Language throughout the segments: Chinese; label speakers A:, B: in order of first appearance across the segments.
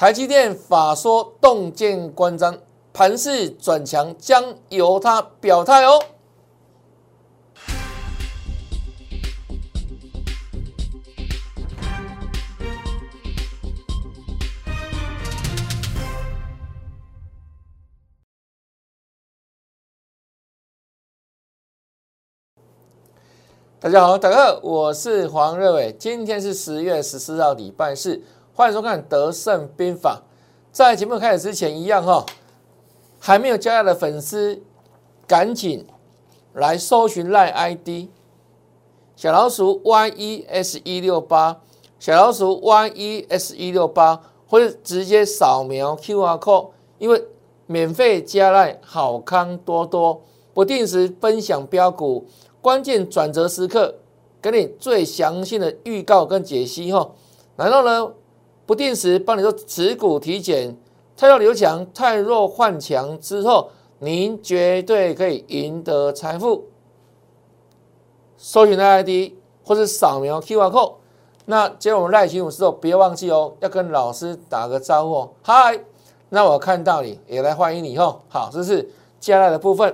A: 台积电法说洞见关张，盘势转强将由它表态哦。大家好，大家好，我是黄瑞伟，今天是十月十四号，礼拜四，欢迎收看《德胜兵法》。在节目开始之前，一样哈，还没有加入的粉丝，赶紧来搜寻赖 ID 小老鼠 Y E S 一六八，小老鼠 Y E S 一六八，或者直接扫描 QR code，因为免费加赖，好康多多，不定时分享标股。关键转折时刻，给你最详细的预告跟解析哈。然后呢，不定时帮你做持股体检，太弱留强，太弱换强之后，您绝对可以赢得财富。搜寻 ID 或者扫描 QR code。那接我们赖群的时候，别忘记哦，要跟老师打个招呼哦。嗨，那我看到你也来欢迎你哦。好，这是接下来的部分。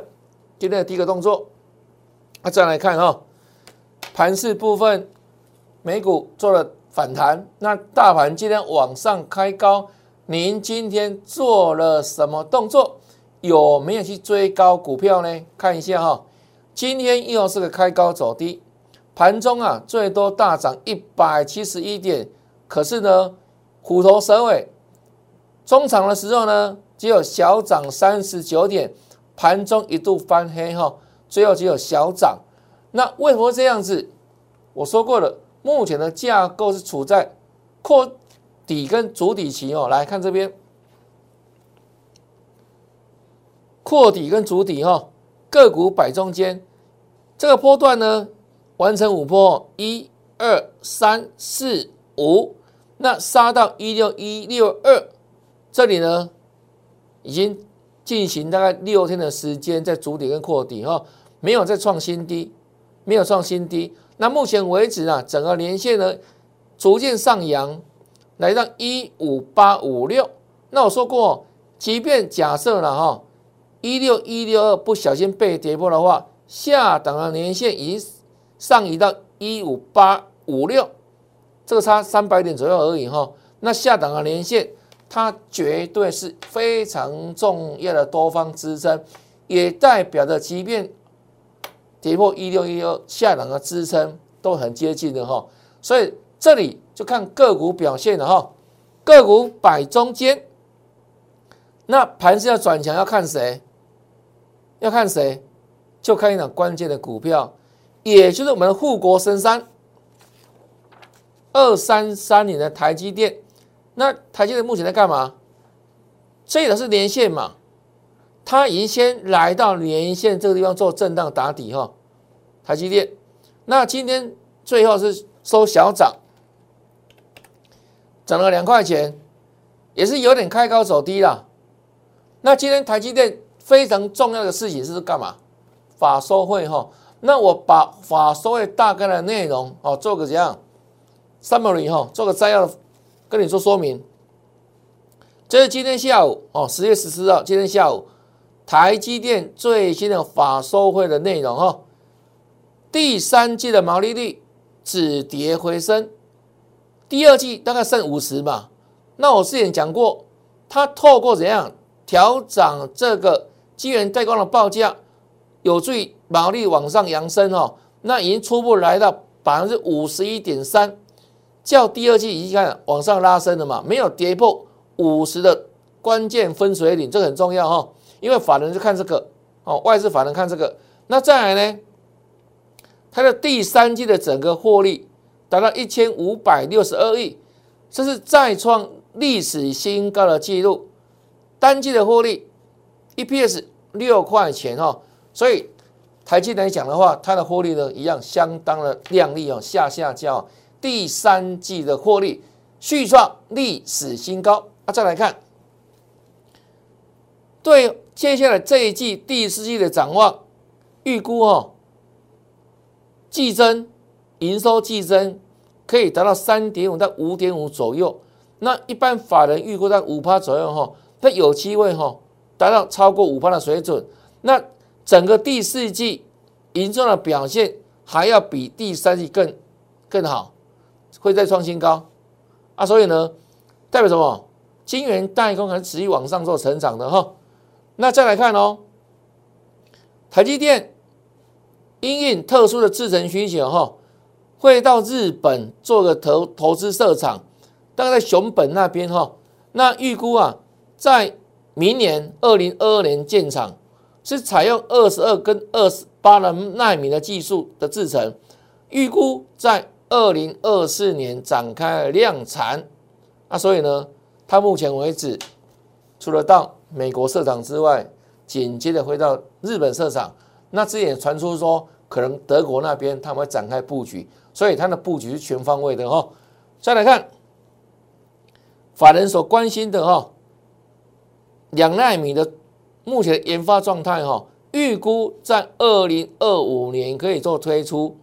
A: 今天的第一个动作。那再来看哦，盘市部分，美股做了反弹，那大盘今天往上开高，您今天做了什么动作？有没有去追高股票呢？看一下哈，今天又是个开高走低，盘中啊最多大涨一百七十一点，可是呢虎头蛇尾，中场的时候呢只有小涨三十九点，盘中一度翻黑哈。最后只有小涨，那为什么这样子？我说过了，目前的架构是处在扩底跟主底期哦。来看这边，扩底跟主底哈，个股摆中间，这个波段呢完成五波，一二三四五，那杀到一六一六二，这里呢已经。进行大概六天的时间，在主底跟扩底哈，没有再创新低，没有创新低。那目前为止啊，整个连线呢逐渐上扬，来到一五八五六。那我说过，即便假设了哈，一六一六二不小心被跌破的话，下档的连线已上移到一五八五六，这个差三百点左右而已哈。那下档的连线。它绝对是非常重要的多方支撑，也代表着即便跌破一六一二下档的支撑都很接近的哈，所以这里就看个股表现了哈，个股摆中间，那盘是要转强要看谁？要看谁？就看一档关键的股票，也就是我们的护国神山二三三年的台积电。那台积电目前在干嘛？这个是连线嘛？它已经先来到连线这个地方做震荡打底哈。台积电，那今天最后是收小涨，涨了两块钱，也是有点开高走低了。那今天台积电非常重要的事情是干嘛？法收会哈。那我把法收会大概的内容哦做个怎样 summary 哈，做个摘要。跟你说说明，这是今天下午哦，十月十四号，今天下午台积电最新的法收会的内容哦。第三季的毛利率止跌回升，第二季大概剩五十嘛。那我之前讲过，它透过怎样调整这个晶圆代工的报价，有助于毛利往上扬升哦。那已经初步来到百分之五十一点三。较第二季已经看往上拉升了嘛，没有跌破五十的关键分水岭，这个很重要哈，因为法人是看这个哦，外资法人看这个。那再来呢，它的第三季的整个获利达到一千五百六十二亿，这是再创历史新高的记录。单季的获利 EPS 六块钱哦，所以台积来讲的话，它的获利呢一样相当的亮丽哦，下下叫。第三季的获利续创历史新高啊！再来看，对接下来这一季第四季的展望预估哦，季增营收季增可以达到三点五到五点五左右。那一般法人预估在五趴左右哈，它有机会哈达到超过五趴的水准。那整个第四季营收的表现还要比第三季更更好，会再创新高啊！所以呢，代表什么？晶圆代工还是持续往上做成长的哈。那再来看哦，台积电因应特殊的制程需求哈，会到日本做个投投资设厂，大概在熊本那边哈。那预估啊，在明年二零二二年建厂，是采用二十二跟二十八的纳米的技术的制程，预估在二零二四年展开量产。那所以呢？他目前为止，除了到美国设厂之外，紧接着回到日本设厂。那之前传出说，可能德国那边他们会展开布局，所以它的布局是全方位的哈。再来看法人所关心的哈，两纳米的目前研发状态哈，预估在二零二五年可以做推出。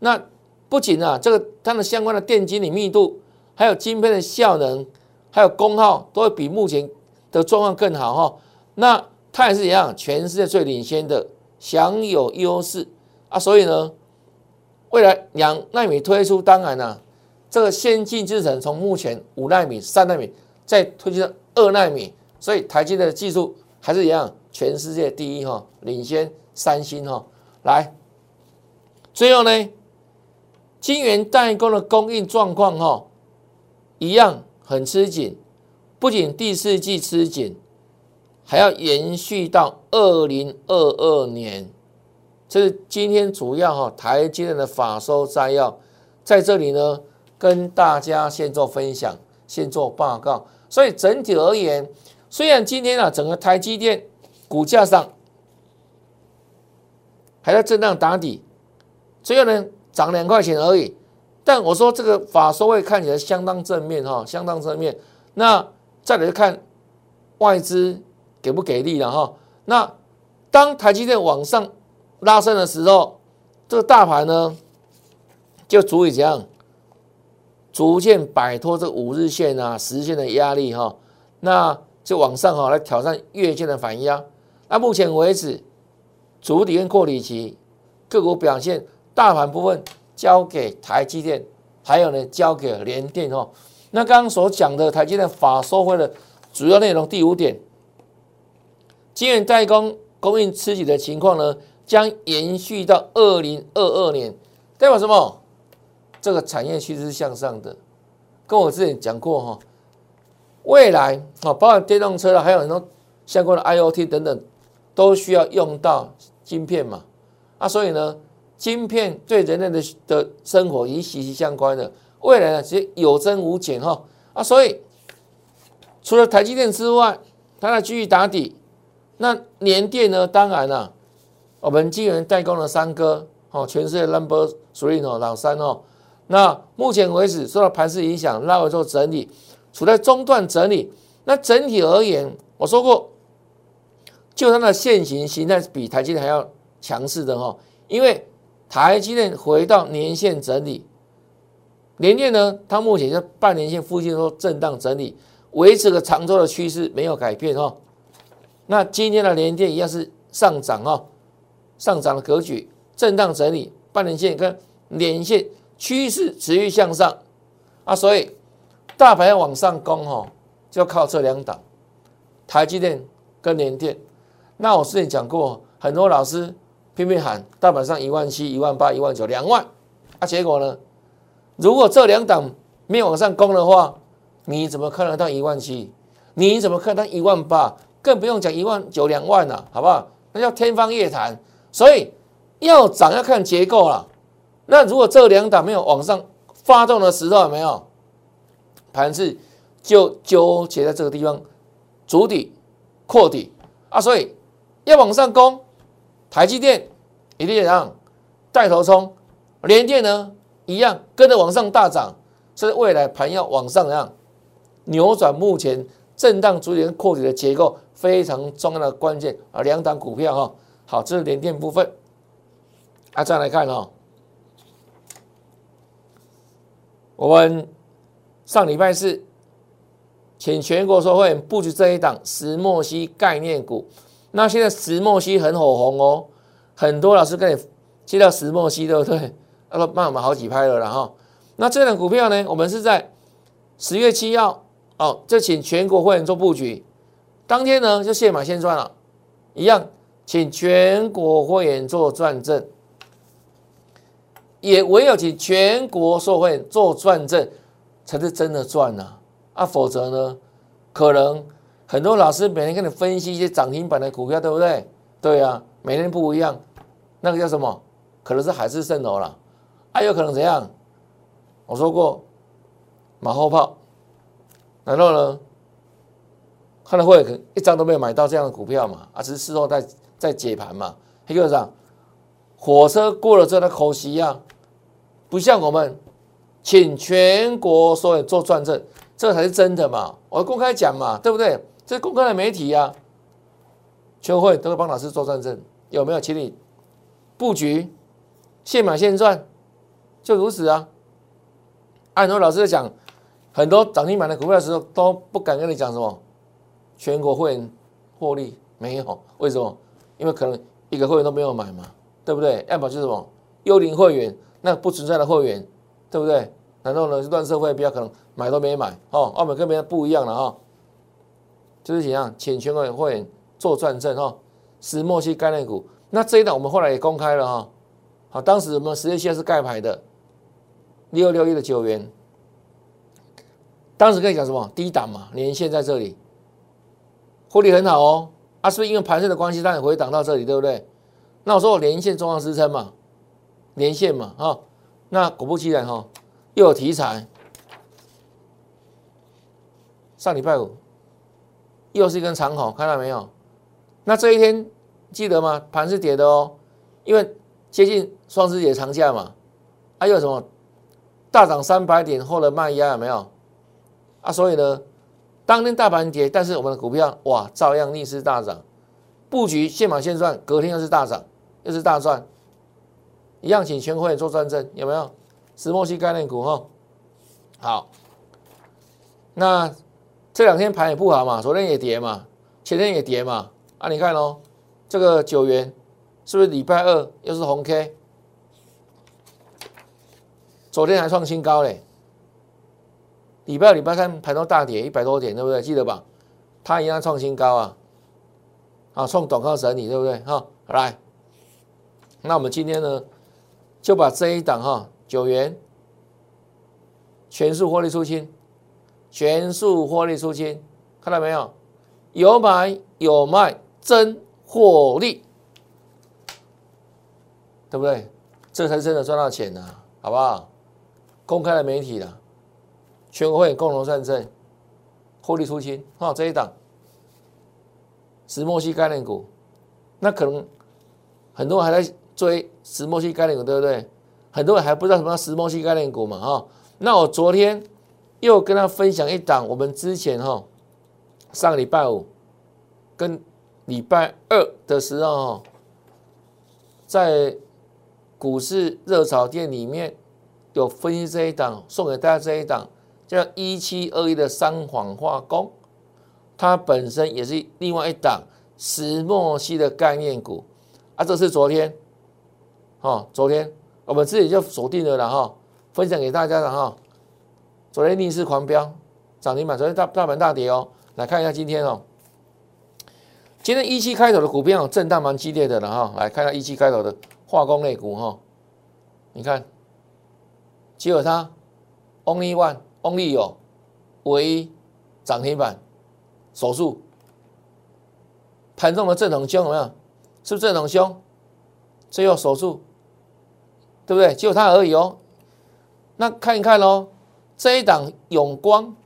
A: 那不仅啊，这个它的相关的电晶体密度，还有晶片的效能。还有功耗都会比目前的状况更好哈，那它也是一样，全世界最领先的，享有优势啊，所以呢，未来两纳米推出，当然呢，这个先进制程从目前五纳米、三纳米再推进到二纳米，所以台积电的技术还是一样，全世界第一哈，领先三星哈。来，最后呢，晶圆代工的供应状况哈，一样。很吃紧，不仅第四季吃紧，还要延续到二零二二年。这是今天主要哈台积电的法收摘要，在这里呢跟大家先做分享，先做报告。所以整体而言，虽然今天啊整个台积电股价上还在震荡打底，最后呢涨两块钱而已。但我说这个法收会看起来相当正面哈，相当正面。那再来看外资给不给力了哈。那当台积电往上拉升的时候，这个大盘呢就足以怎样，逐渐摆脱这五日线啊、十日线的压力哈。那就往上哈来挑战月线的反压。那目前为止，主底跟扩底期个股表现，大盘部分。交给台积电，还有呢，交给联电哦。那刚刚所讲的台积电法收会的主要内容，第五点，晶圆代工供应吃紧的情况呢，将延续到二零二二年，代表什么？这个产业趋势是向上的。跟我之前讲过哈，未来啊，包括电动车了，还有很多相关的 IOT 等等，都需要用到晶片嘛。啊，所以呢。晶片对人类的的生活已经息息相关的，未来呢，其实有增无减哈啊，所以除了台积电之外，它的继续打底。那联电呢？当然了，我们晶圆代工的三哥哦，全世界 number three 哦，老三哦。那目前为止受到盘势影响，拉回做整理，处在中段整理。那整体而言，我说过，就它的现形形态比台积电还要强势的哈，因为。台积电回到年线整理，联电呢？它目前在半年线附近说震荡整理，维持个长周的趋势没有改变哦。那今天的联电一样是上涨哦，上涨的格局，震荡整理，半年线跟年线趋势持续向上啊，所以大盘要往上攻哦，就靠这两档，台积电跟联电。那我之前讲过，很多老师。拼命喊大盘上一万七、一万八、一万九、两万，啊，结果呢？如果这两档没有往上攻的话，你怎么看得到一万七？你怎么看到一万八？更不用讲一万九、两万了，好不好？那叫天方夜谭。所以要涨要看结构了。那如果这两档没有往上发动的时候，有没有盘子就纠结在这个地方，筑底、扩底啊？所以要往上攻。台积电一定让带头冲，联电呢一样跟着往上大涨，所以未来盘要往上让扭转目前震荡逐渐扩底的结构非常重要的关键啊！两档股票哈，好，这是联电部分啊，再来看哈，我们上礼拜四请全国所有会员布局这一档石墨烯概念股。那现在石墨烯很火红哦，很多老师跟你接到石墨烯，对不对？那个帮我们好几拍了，然后那这档股票呢，我们是在十月七号哦，就请全国会员做布局，当天呢就现买现赚了，一样，请全国会员做转正，也唯有请全国社会做转正，才是真的赚呐，啊，否则呢，可能很多老师每天跟你分析一些涨停板的股票，对不对？对啊，每天不一样，那个叫什么？可能是海市蜃楼了，还有可能怎样？我说过，马后炮。然后呢？看了会可能一张都没有买到这样的股票嘛？啊，只是事后在在解盘嘛。黑哥长，火车过了之后的口息呀，不像我们请全国所有做转正，这才是真的嘛。我公开讲嘛，对不对？这是公开的媒体呀，全会都会帮老师做转正，有没有？请你布局，现买现赚，就如此啊。按很多老师在讲。很多涨停板的股票的时候都不敢跟你讲什么全国会员获利没有，为什么？因为可能一个会员都没有买嘛，对不对？要么就是什么幽灵会员，那不存在的会员，对不对？然后呢，乱社会比较可能买都没买哦。澳门跟别人不一样了哈，就是怎样请全国会员做转正哈，石墨烯概念股。那这一档我们后来也公开了哈，好，当时我们十月七号是盖牌的六六一的九元。当时跟你讲什么低档嘛，连线在这里，获利很好哦。啊，是不是因为盘势的关系，让你回档到这里，对不对？那我说我连线中央支撑嘛，连线嘛，哈。那果不其然哈，又有题材。上礼拜五又是一根长口，看到没有？那这一天记得吗？盘是跌的哦，因为接近双十节长假嘛。还有什么大涨三百点后的卖压有没有？啊，所以呢，当天大盘跌，但是我们的股票哇，照样逆势大涨，布局现买现赚，隔天又是大涨，又是大赚，一样请全会做转正，有没有？石墨烯概念股哈，好，那这两天盘也不好嘛，昨天也跌嘛，前天也跌嘛，啊，你看哦，这个九元是不是礼拜二又是红 K？昨天还创新高嘞。礼拜二、礼拜三盘都大跌一百多点，对不对？记得吧？它一样创新高啊！啊，创短高整理，对不对？哈，来，那我们今天呢，就把这一档哈九元全数获利出清，全数获利出清，看到没有？有买有卖，真获利，对不对？这才真的赚到钱呐，好不好？公开的媒体了。全国会共同上证获利出清，哈，这一档石墨烯概念股，那可能很多人还在追石墨烯概念股，对不对？很多人还不知道什么叫石墨烯概念股嘛，哈。那我昨天又跟他分享一档，我们之前哈上个礼拜五跟礼拜二的时候，在股市热炒店里面有分析这一档，送给大家这一档。叫一七二一的三环化工，它本身也是另外一档石墨烯的概念股啊。这是昨天，哦，昨天我们自己就锁定了了哈，分享给大家了哈。昨天逆势狂飙，涨停板，昨天大大盘大跌哦。来看一下今天哦，今天一七开头的股票震荡蛮激烈的了哈。来看一下一七开头的化工类股哈，你看，只有它，Only one，only 有唯一涨停板，手术盘中的正统凶有没有？是不是正统凶？最后手术，对不对？只有它而已哦。那看一看喽，这一档永光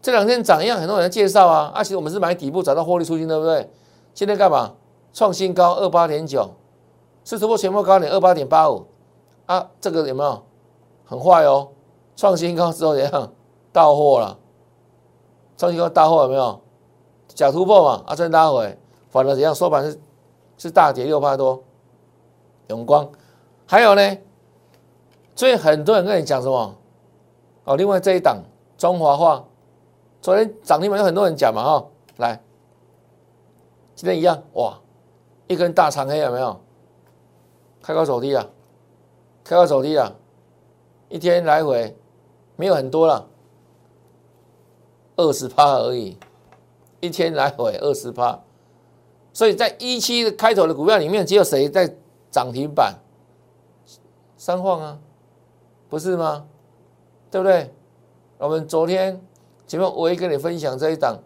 A: 这两天涨一样，很多人介绍啊。而且我们是买底部找到获利出金，对不对？今天干嘛？创新高二八点九，是突破前波高点二八点八五啊。这个有没有？很坏哦，创新高之后怎样？到货了，创新高到货有没有？假突破嘛，啊，真拉回，反而怎样？收盘是是大跌六八多。永光，还有呢，所以很多人跟你讲什么？哦，另外这一档中华化，昨天涨停板有很多人讲嘛哈，来，今天一样哇，一根大长黑有没有？开高走低啊，开高走低啊，一天来回没有很多了，二十趴而已，一天来回二十趴，所以在一期的开头的股票里面，只有谁在涨停板？三晃啊，不是吗？对不对？我们昨天前面我也跟你分享这一档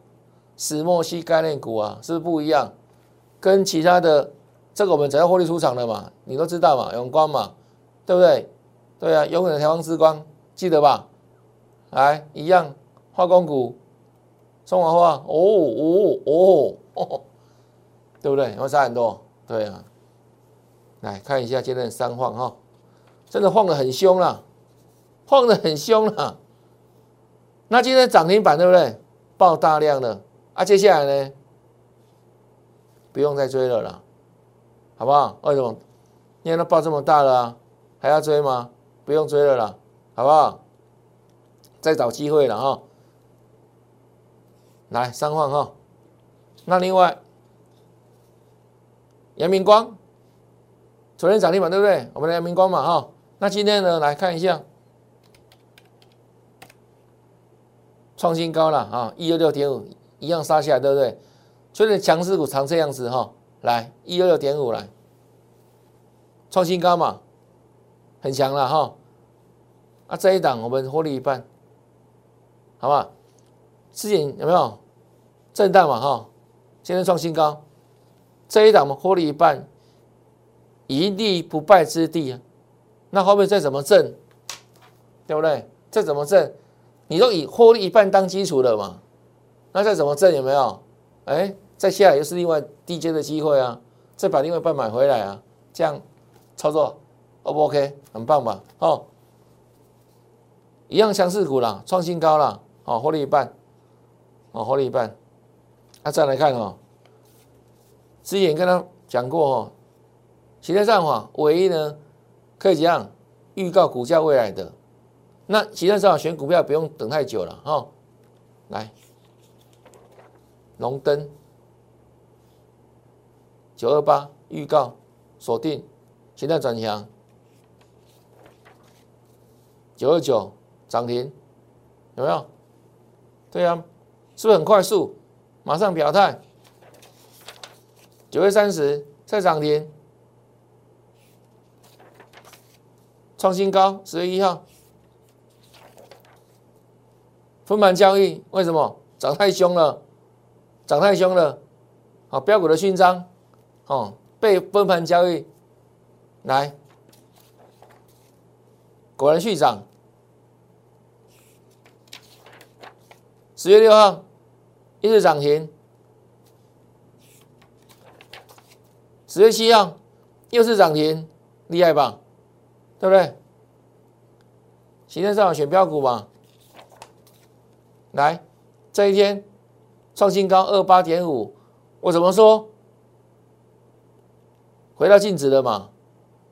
A: 石墨烯概念股啊，是不是不一样？跟其他的这个我们只要获利出场的嘛，你都知道嘛，永光嘛，对不对？对啊，永远的台湾之光，记得吧？来，一样化工股，中华化，哦哦哦，对不对？有没有差很多？对啊，来看一下今天的三晃哈，真的晃的很凶了，晃的很凶了。那今天涨停板对不对？爆大量了啊，接下来呢，不用再追了啦，好不好？为什么？因为它爆这么大了，还要追吗？不用追了啦，好不好？再找机会了哈。来三换哈，那另外，阳明光，昨天涨停板对不对？我们的阳明光嘛哈，那今天呢，来看一下。创新高了啊，一二六点五一样杀下来，对不对？所以强势股常这样子哈，来一二六点五来，创新高嘛，很强了哈。啊，这一档我们获利一半，好吧？之前有没有震荡嘛哈？今天创新高，这一档我们获利一半，一立不败之地啊。那后面再怎么挣，对不对？再怎么挣？你都以获利一半当基础了嘛？那再怎么挣有没有？哎，再下来又是另外低阶的机会啊！再把另外一半买回来啊！这样操作，O 不 OK？很棒吧？哦，一样强势股啦，创新高了，哦，获利一半，哦，获利一半。那再来看哦，之前跟他讲过哦，其他上法唯一呢可以怎样预告股价未来的？那其他上选股票不用等太久了哈，来，龙灯九二八预告锁定，现在转强，九二九涨停，有没有？对啊，是不是很快速？马上表态，九月三十再涨停，创新高，十月一号。分盘交易为什么涨太凶了？涨太凶了，好标股的勋章，哦，被分盘交易来，果然续涨。十月六号一日涨停，十月七号又是涨停，厉害吧？对不对？今天上选标股嘛？来，这一天创新高二八点五，我怎么说？回到净值了嘛？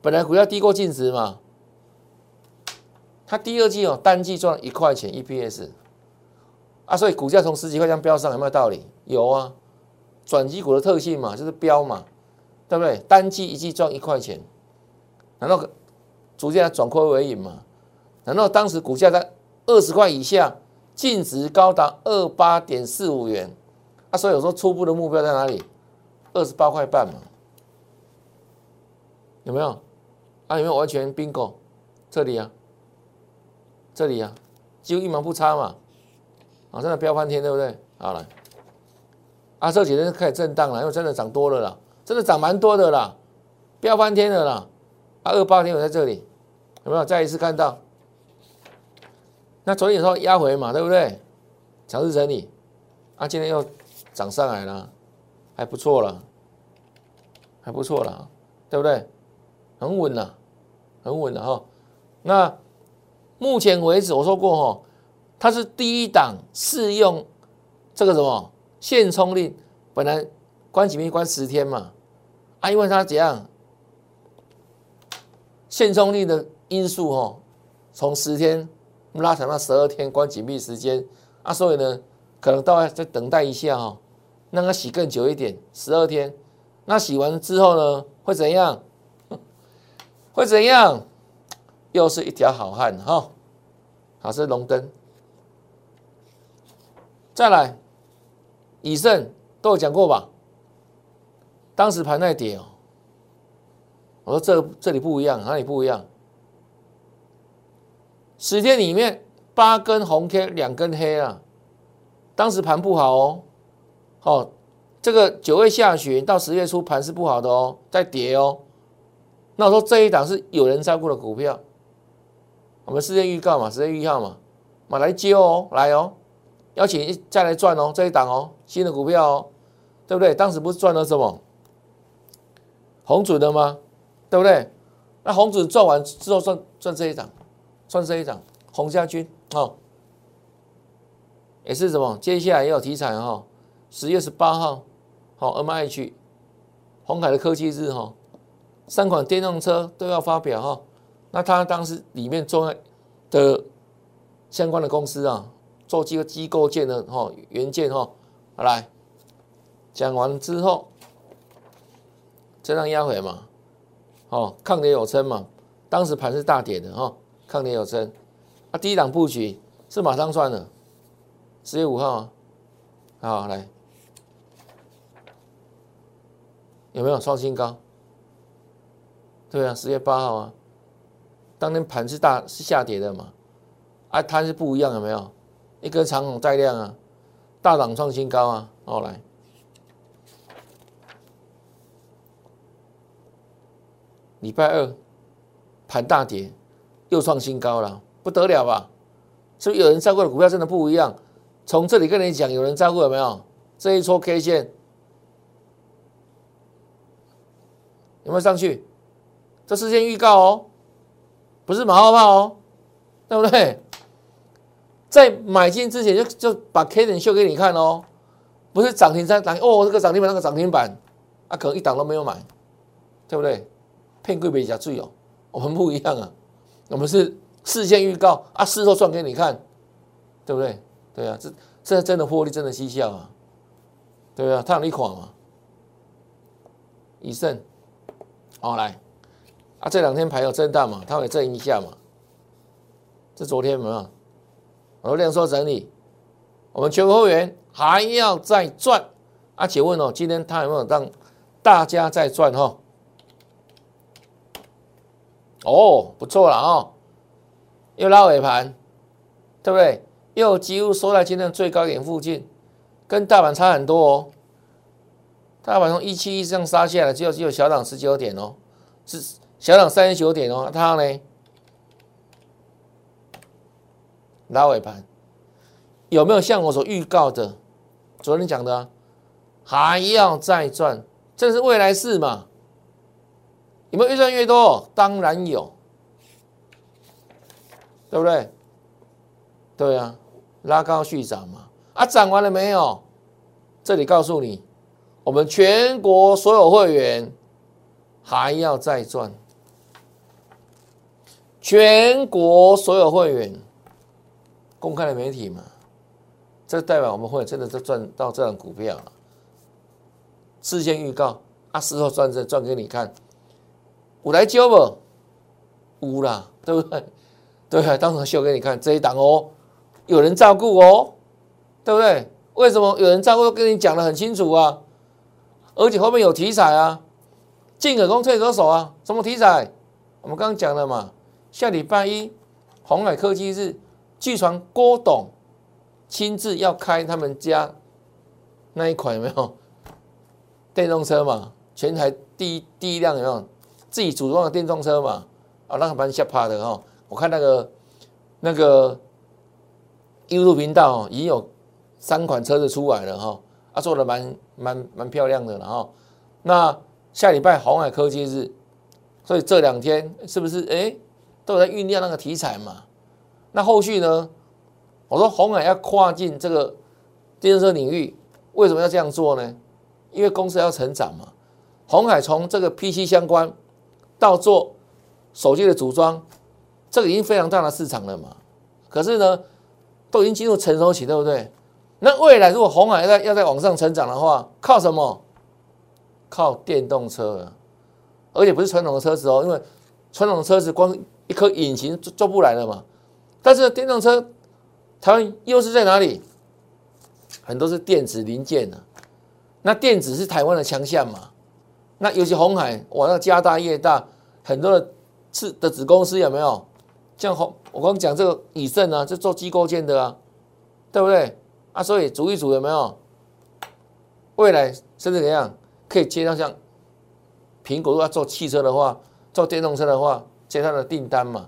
A: 本来股价低过净值嘛？它第二季哦，单季赚一块钱 EPS 啊，所以股价从十几块钱飙上，有没有道理？有啊，转机股的特性嘛，就是飙嘛，对不对？单季一季赚一块钱，难道逐渐转亏为盈嘛？难道当时股价在二十块以下？净值高达二八点四五元，啊，所以有时候初步的目标在哪里？二十八块半嘛，有没有？啊，有没有完全 bingo？这里啊，这里啊，几乎一毛不差嘛，啊，真的飙翻天，对不对？好了，啊，这几天开始震荡了，因为真的涨多了啦，真的涨蛮多的啦，飙翻天了啦，啊，二八天我在这里，有没有再一次看到？那昨天有时候压回嘛，对不对？强势整理，啊，今天又涨上来了，还不错了，还不错了，对不对？很稳了，很稳了哈。那目前为止我说过哈，它是第一档适用这个什么限冲令，本来关几密关十天嘛，啊，因为它怎样限冲令的因素哈，从十天。拉长到十二天关紧闭时间啊，所以呢，可能到要再等待一下哈，让它洗更久一点，十二天。那洗完之后呢，会怎样？会怎样？又是一条好汉哈。好，是龙灯。再来，以盛都有讲过吧？当时盘在跌哦。我说这这里不一样，哪里不一样？十天里面八根红 K，两根黑啊。当时盘不好哦。好，这个九月下旬到十月初盘是不好的哦，在跌哦。那我说这一档是有人照顾的股票，我们事先预告嘛，事先预告嘛，马来接哦，来哦，邀请再来赚哦，这一档哦，新的股票哦，对不对？当时不是赚了什么红准的吗？对不对？那红准赚完之后，赚赚这一档，赚这一档，红家军哦，也是什么？接下来也有题材哈，十月十八号，好，M I H，红海的科技日哈，三款电动车都要发表哈。那他当时里面做的相关的公司啊，做这个机构件的哈原件哈，来讲完之后，这样压回嘛。哦，抗跌有撑嘛？当时盘是大跌的哈，抗跌有撑。啊，第一档布局是马上算的，十月五号，啊好来，有没有创新高？对啊，十月八号啊，当天盘是大是下跌的嘛？啊，它是不一样，有没有？一根长虹带量啊，大涨创新高啊，好来。礼拜二盘大跌，又创新高了，不得了吧？是不是有人照顾的股票真的不一样？从这里跟你讲，有人照顾有没有？这一撮 K 线有没有上去？这事先预告哦，不是马后炮哦，对不对？在买进之前就就把 K 线秀给你看哦，不是涨停三涨哦，这个涨停板那个涨停板，啊，可能一档都没有买，对不对？骗贵别加最哦，我们不一样啊，我们是事先预告啊，事后算给你看，对不对？对啊，这这真的获利真的绩效啊，对啊，他有一款嘛，以盛，好来啊，这两天盘有震荡嘛，它会震一下嘛，这昨天没有？我量缩整理，我们全国会员还要再赚啊？请问哦，今天他有没有让大家再赚哈？哦，不错了哦，又拉尾盘，对不对？又几乎收在今天最高点附近，跟大盘差很多哦。大盘从一七一这样杀下来，只有只有小涨十九点哦，是小涨三十九点哦。它呢，拉尾盘，有没有像我所预告的，昨天讲的，还要再赚？这是未来式嘛？有没有越赚越多？当然有，对不对？对啊，拉高续涨嘛。啊，涨完了没有？这里告诉你，我们全国所有会员还要再赚。全国所有会员公开的媒体嘛，这代表我们会真的在赚到这样股票了。事先预告，啊，事后赚这赚给你看。我来教不？无啦，对不对？对啊，当场秀给你看这一档哦，有人照顾哦，对不对？为什么有人照顾？跟你讲的很清楚啊，而且后面有题材啊，进可攻退可守啊，什么题材？我们刚刚讲了嘛，下礼拜一红海科技日，据传郭董亲自要开他们家那一款有没有电动车嘛？全台第一第一辆有没有？自己组装的电动车嘛，啊，那个蛮吓怕的哈。我看那个那个 YouTube 频道已经有三款车子出来了哈，啊，做的蛮蛮蛮漂亮的了哈。那下礼拜红海科技日，所以这两天是不是哎都在酝酿那个题材嘛？那后续呢？我说红海要跨进这个电动车领域，为什么要这样做呢？因为公司要成长嘛。红海从这个 PC 相关。到做手机的组装，这个已经非常大的市场了嘛？可是呢，都已经进入成熟期，对不对？那未来如果红海要在要在往上成长的话，靠什么？靠电动车，而且不是传统的车子哦，因为传统的车子光一颗引擎做做不来了嘛。但是电动车，台湾优势在哪里？很多是电子零件呢。那电子是台湾的强项嘛？那尤其红海，哇，那家大业大，很多的次的子公司有没有？像红，我刚讲这个以盛啊，这做机构件的啊，对不对？啊，所以组一组有没有？未来甚至怎样可以接到像苹果如果要做汽车的话，做电动车的话，接他的订单嘛，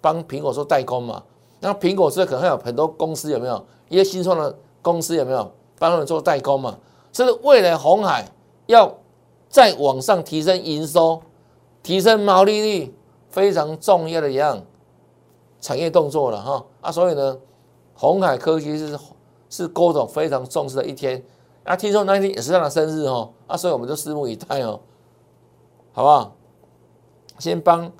A: 帮苹果做代工嘛。那苹果是可能还有很多公司有没有？一些新创的公司有没有帮他们做代工嘛？这是未来红海要再往上提升营收、提升毛利率非常重要的一样产业动作了哈啊！所以呢，红海科技是是郭总非常重视的一天啊。听说那天也是他的生日哦啊，所以我们就拭目以待哦，好不好？先帮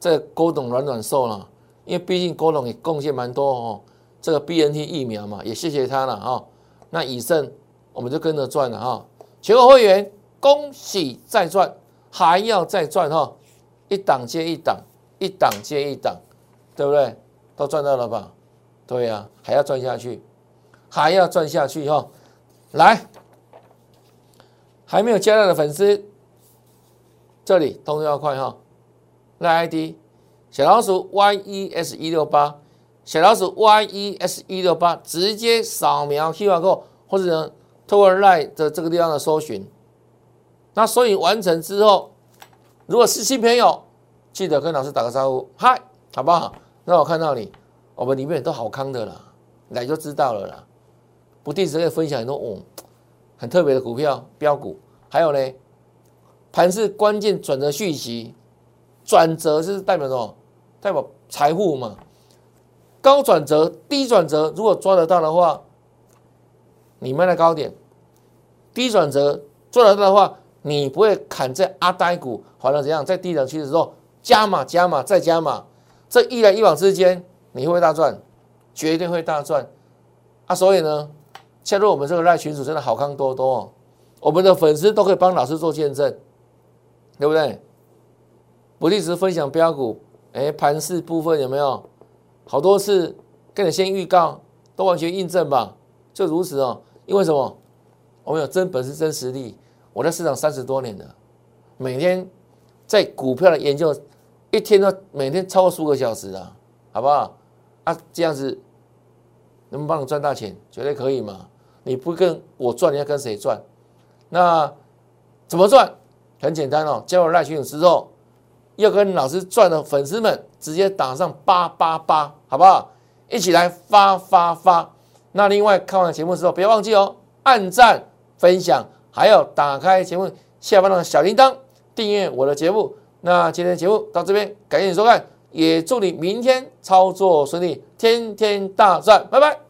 A: 这郭董暖暖寿了，因为毕竟郭董也贡献蛮多哦，这个 BNT 疫苗嘛，也谢谢他了啊。那以盛。我们就跟着赚了哈，全国会员恭喜再赚，还要再赚哈，一档接一档，一档接一档，对不对？都赚到了吧？对呀，还要赚下去，还要赚下去哈。来，还没有加入的粉丝，这里动作要快哈，来 ID 小老鼠 yes 一六八，小老鼠 yes 一六八，直接扫描 QR code 或者呢？透过 Line 的这个地方的搜寻，那搜寻完成之后，如果是新朋友，记得跟老师打个招呼，嗨，好不好？让我看到你，我们里面都好康的啦，来就知道了啦。不定时可以分享很多哦，很特别的股票标股，还有呢，盘是关键转折讯息，转折是代表什么？代表财富嘛。高转折、低转折，如果抓得到的话，你卖的高点。低转折做得到的话，你不会砍在阿呆股，反而怎样？在低档区的时候加码、加码、再加码，这一来一往之间，你会大赚，绝对会大赚啊！所以呢，加入我们这个赖群主真的好康多多哦，我们的粉丝都可以帮老师做见证，对不对？不定时分享标股，哎，盘势部分有没有？好多次跟你先预告，都完全印证吧？就如此哦，因为什么？我们有真本事、真实力。我在市场三十多年了，每天在股票的研究，一天都每天超过数个小时啊，好不好？啊，这样子能不能帮你赚大钱？绝对可以嘛！你不跟我赚，你要跟谁赚？那怎么赚？很简单哦，加入赖群友之后，要跟老师赚的粉丝们直接打上八八八，好不好？一起来发发发！那另外看完节目之后，不要忘记哦，按赞。分享，还有打开节目下方的小铃铛，订阅我的节目。那今天的节目到这边，感谢你收看，也祝你明天操作顺利，天天大赚，拜拜。